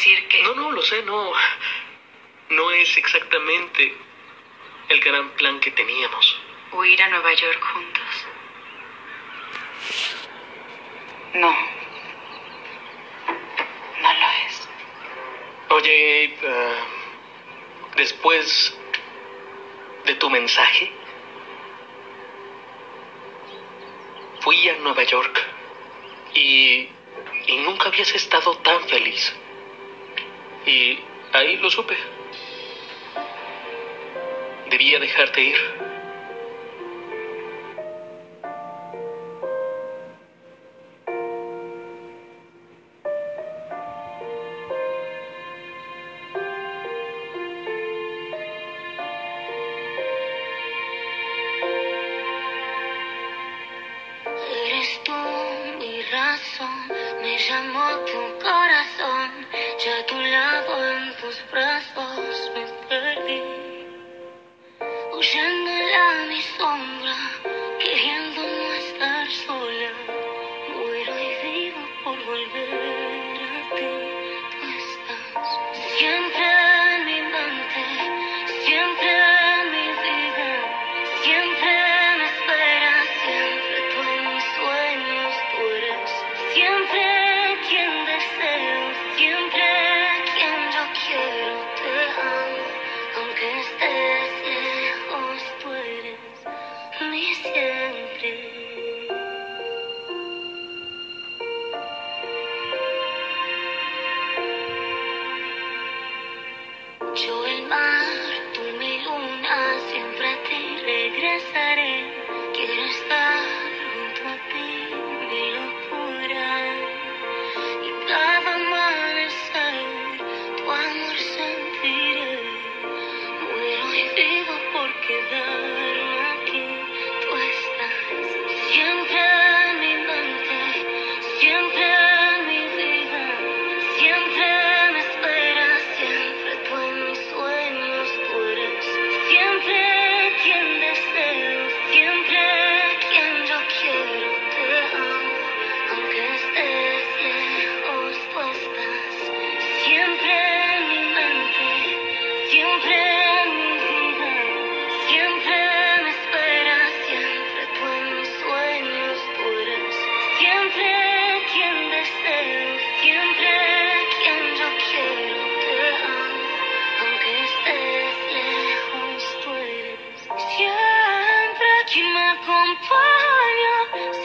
decir que... No, no, lo sé, no. No es exactamente el gran plan que teníamos. Huir a Nueva York juntos. No. No lo es. Oye, eh, después de tu mensaje, fui a Nueva York y, y nunca habías estado tan feliz. Y ahí lo supe. Debía dejarte ir. Eres tú mi razón, me llamó tu corazón, siempre quien deseo, siempre quien yo quiero, Siempre mi mente, siempre. compañía